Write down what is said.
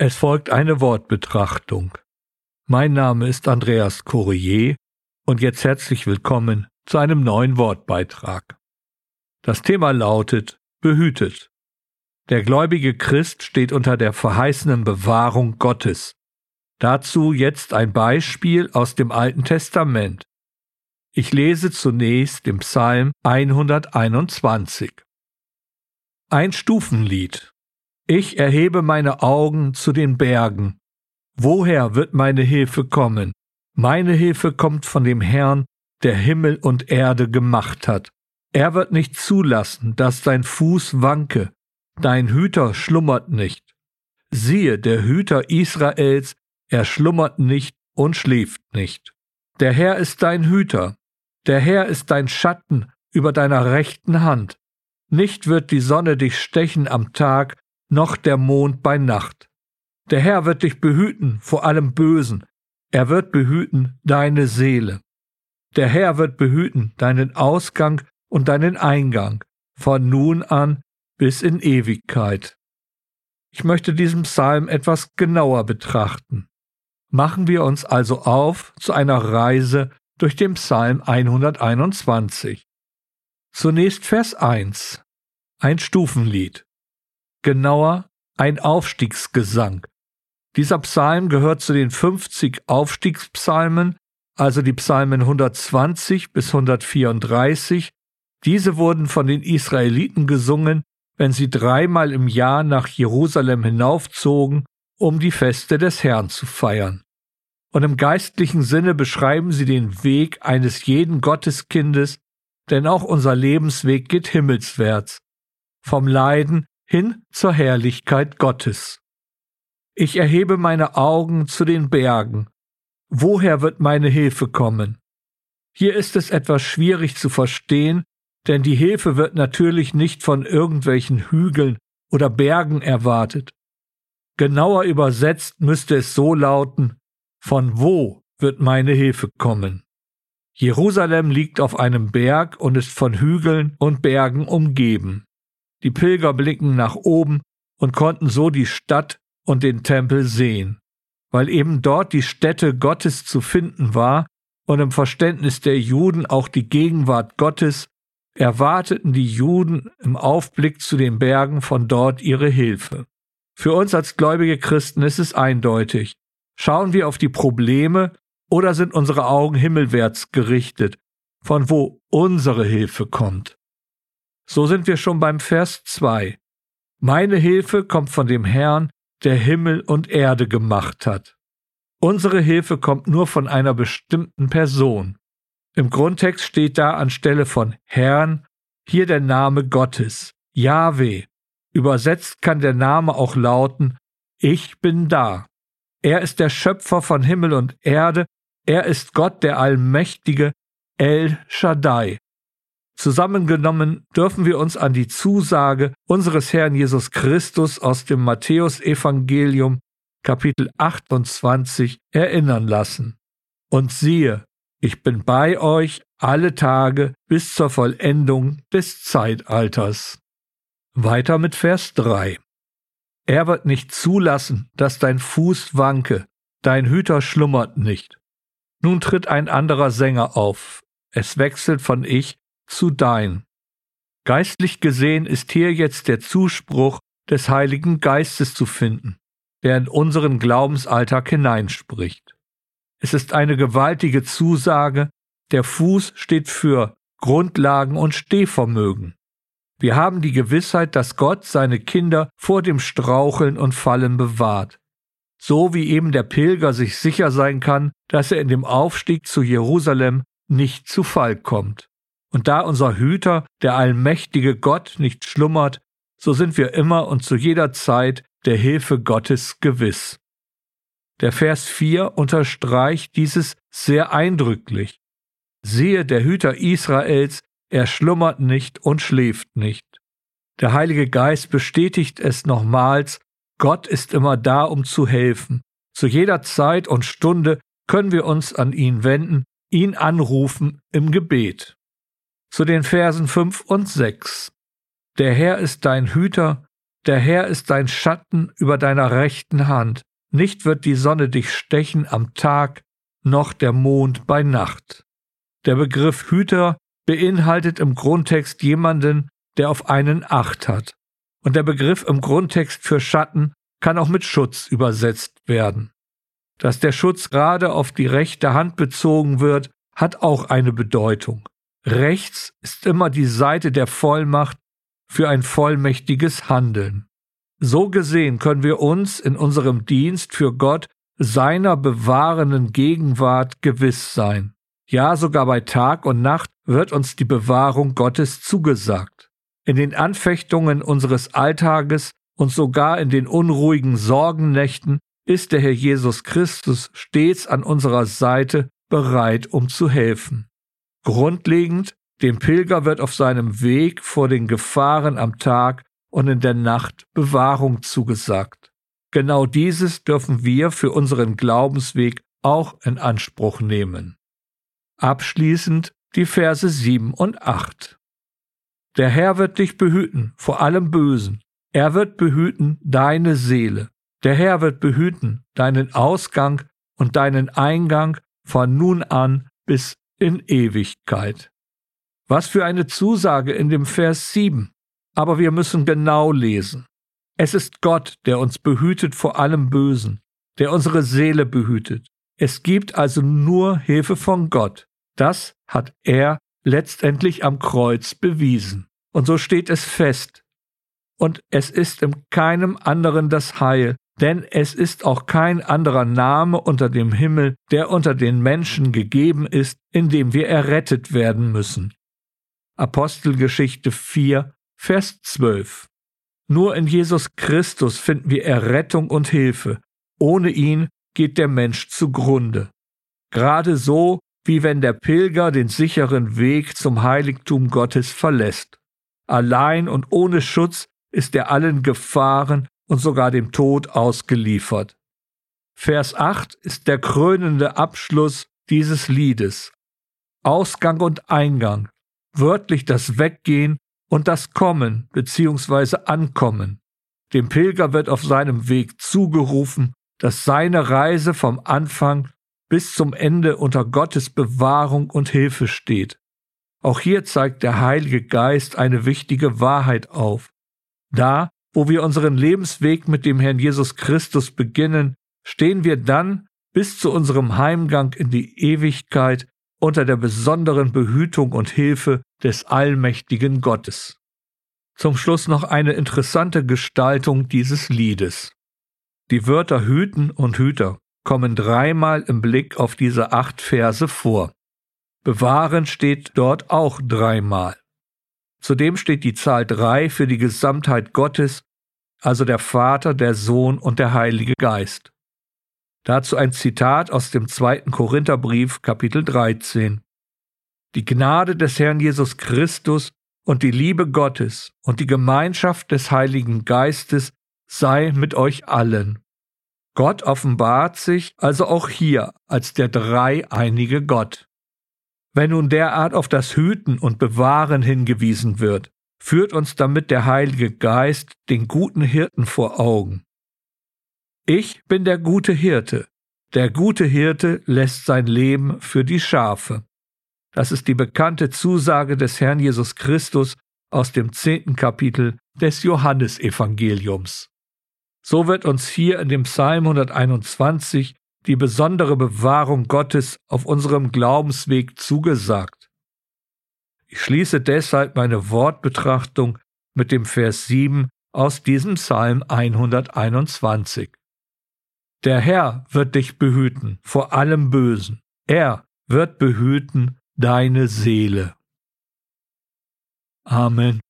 Es folgt eine Wortbetrachtung. Mein Name ist Andreas Courier und jetzt herzlich willkommen zu einem neuen Wortbeitrag. Das Thema lautet Behütet. Der gläubige Christ steht unter der verheißenen Bewahrung Gottes. Dazu jetzt ein Beispiel aus dem Alten Testament. Ich lese zunächst im Psalm 121. Ein Stufenlied ich erhebe meine Augen zu den Bergen. Woher wird meine Hilfe kommen? Meine Hilfe kommt von dem Herrn, der Himmel und Erde gemacht hat. Er wird nicht zulassen, dass dein Fuß wanke. Dein Hüter schlummert nicht. Siehe, der Hüter Israels, er schlummert nicht und schläft nicht. Der Herr ist dein Hüter. Der Herr ist dein Schatten über deiner rechten Hand. Nicht wird die Sonne dich stechen am Tag, noch der Mond bei Nacht. Der Herr wird dich behüten vor allem Bösen, er wird behüten deine Seele. Der Herr wird behüten deinen Ausgang und deinen Eingang, von nun an bis in Ewigkeit. Ich möchte diesen Psalm etwas genauer betrachten. Machen wir uns also auf zu einer Reise durch den Psalm 121. Zunächst Vers 1. Ein Stufenlied genauer ein Aufstiegsgesang. Dieser Psalm gehört zu den 50 Aufstiegspsalmen, also die Psalmen 120 bis 134. Diese wurden von den Israeliten gesungen, wenn sie dreimal im Jahr nach Jerusalem hinaufzogen, um die Feste des Herrn zu feiern. Und im geistlichen Sinne beschreiben sie den Weg eines jeden Gotteskindes, denn auch unser Lebensweg geht himmelswärts. Vom Leiden hin zur Herrlichkeit Gottes. Ich erhebe meine Augen zu den Bergen. Woher wird meine Hilfe kommen? Hier ist es etwas schwierig zu verstehen, denn die Hilfe wird natürlich nicht von irgendwelchen Hügeln oder Bergen erwartet. Genauer übersetzt müsste es so lauten, von wo wird meine Hilfe kommen? Jerusalem liegt auf einem Berg und ist von Hügeln und Bergen umgeben. Die Pilger blicken nach oben und konnten so die Stadt und den Tempel sehen, weil eben dort die Stätte Gottes zu finden war und im Verständnis der Juden auch die Gegenwart Gottes, erwarteten die Juden im Aufblick zu den Bergen von dort ihre Hilfe. Für uns als gläubige Christen ist es eindeutig. Schauen wir auf die Probleme oder sind unsere Augen himmelwärts gerichtet, von wo unsere Hilfe kommt? So sind wir schon beim Vers 2. Meine Hilfe kommt von dem Herrn, der Himmel und Erde gemacht hat. Unsere Hilfe kommt nur von einer bestimmten Person. Im Grundtext steht da anstelle von Herrn hier der Name Gottes, Yahweh. Übersetzt kann der Name auch lauten, ich bin da. Er ist der Schöpfer von Himmel und Erde, er ist Gott der Allmächtige, El Shaddai. Zusammengenommen dürfen wir uns an die Zusage unseres Herrn Jesus Christus aus dem Matthäusevangelium Kapitel 28 erinnern lassen. Und siehe, ich bin bei euch alle Tage bis zur Vollendung des Zeitalters. Weiter mit Vers 3. Er wird nicht zulassen, dass dein Fuß wanke, dein Hüter schlummert nicht. Nun tritt ein anderer Sänger auf. Es wechselt von Ich zu dein. Geistlich gesehen ist hier jetzt der Zuspruch des Heiligen Geistes zu finden, der in unseren Glaubensalltag hineinspricht. Es ist eine gewaltige Zusage, der Fuß steht für Grundlagen und Stehvermögen. Wir haben die Gewissheit, dass Gott seine Kinder vor dem Straucheln und Fallen bewahrt. So wie eben der Pilger sich sicher sein kann, dass er in dem Aufstieg zu Jerusalem nicht zu Fall kommt. Und da unser Hüter, der allmächtige Gott, nicht schlummert, so sind wir immer und zu jeder Zeit der Hilfe Gottes gewiss. Der Vers 4 unterstreicht dieses sehr eindrücklich. Siehe, der Hüter Israels, er schlummert nicht und schläft nicht. Der Heilige Geist bestätigt es nochmals, Gott ist immer da, um zu helfen. Zu jeder Zeit und Stunde können wir uns an ihn wenden, ihn anrufen im Gebet zu den Versen 5 und 6. Der Herr ist dein Hüter, Der Herr ist dein Schatten über deiner rechten Hand. Nicht wird die Sonne dich stechen am Tag, noch der Mond bei Nacht. Der Begriff Hüter beinhaltet im Grundtext jemanden, der auf einen Acht hat. Und der Begriff im Grundtext für Schatten kann auch mit Schutz übersetzt werden. Dass der Schutz gerade auf die rechte Hand bezogen wird, hat auch eine Bedeutung. Rechts ist immer die Seite der Vollmacht für ein vollmächtiges Handeln. So gesehen können wir uns in unserem Dienst für Gott seiner bewahrenden Gegenwart gewiss sein. Ja, sogar bei Tag und Nacht wird uns die Bewahrung Gottes zugesagt. In den Anfechtungen unseres Alltages und sogar in den unruhigen Sorgennächten ist der Herr Jesus Christus stets an unserer Seite bereit, um zu helfen. Grundlegend, dem Pilger wird auf seinem Weg vor den Gefahren am Tag und in der Nacht Bewahrung zugesagt. Genau dieses dürfen wir für unseren Glaubensweg auch in Anspruch nehmen. Abschließend die Verse 7 und 8. Der Herr wird dich behüten vor allem Bösen. Er wird behüten deine Seele. Der Herr wird behüten deinen Ausgang und deinen Eingang von nun an bis in Ewigkeit. Was für eine Zusage in dem Vers 7. Aber wir müssen genau lesen. Es ist Gott, der uns behütet vor allem Bösen, der unsere Seele behütet. Es gibt also nur Hilfe von Gott. Das hat er letztendlich am Kreuz bewiesen. Und so steht es fest. Und es ist in keinem anderen das Heil, denn es ist auch kein anderer Name unter dem Himmel, der unter den Menschen gegeben ist, in dem wir errettet werden müssen. Apostelgeschichte 4, Vers 12. Nur in Jesus Christus finden wir Errettung und Hilfe. Ohne ihn geht der Mensch zugrunde. Gerade so, wie wenn der Pilger den sicheren Weg zum Heiligtum Gottes verlässt. Allein und ohne Schutz ist er allen Gefahren und sogar dem Tod ausgeliefert. Vers 8 ist der krönende Abschluss dieses Liedes. Ausgang und Eingang, wörtlich das Weggehen und das Kommen bzw. Ankommen. Dem Pilger wird auf seinem Weg zugerufen, dass seine Reise vom Anfang bis zum Ende unter Gottes Bewahrung und Hilfe steht. Auch hier zeigt der Heilige Geist eine wichtige Wahrheit auf. Da, wo wir unseren Lebensweg mit dem Herrn Jesus Christus beginnen, stehen wir dann bis zu unserem Heimgang in die Ewigkeit unter der besonderen Behütung und Hilfe des allmächtigen Gottes. Zum Schluss noch eine interessante Gestaltung dieses Liedes. Die Wörter Hüten und Hüter kommen dreimal im Blick auf diese acht Verse vor. Bewahren steht dort auch dreimal. Zudem steht die Zahl drei für die Gesamtheit Gottes, also der Vater, der Sohn und der Heilige Geist. Dazu ein Zitat aus dem zweiten Korintherbrief, Kapitel 13. Die Gnade des Herrn Jesus Christus und die Liebe Gottes und die Gemeinschaft des Heiligen Geistes sei mit euch allen. Gott offenbart sich also auch hier als der dreieinige Gott. Wenn nun derart auf das Hüten und Bewahren hingewiesen wird, führt uns damit der Heilige Geist den guten Hirten vor Augen. Ich bin der gute Hirte. Der gute Hirte lässt sein Leben für die Schafe. Das ist die bekannte Zusage des Herrn Jesus Christus aus dem zehnten Kapitel des Johannesevangeliums. So wird uns hier in dem Psalm 121 die besondere Bewahrung Gottes auf unserem Glaubensweg zugesagt. Ich schließe deshalb meine Wortbetrachtung mit dem Vers 7 aus diesem Psalm 121. Der Herr wird dich behüten vor allem Bösen. Er wird behüten deine Seele. Amen.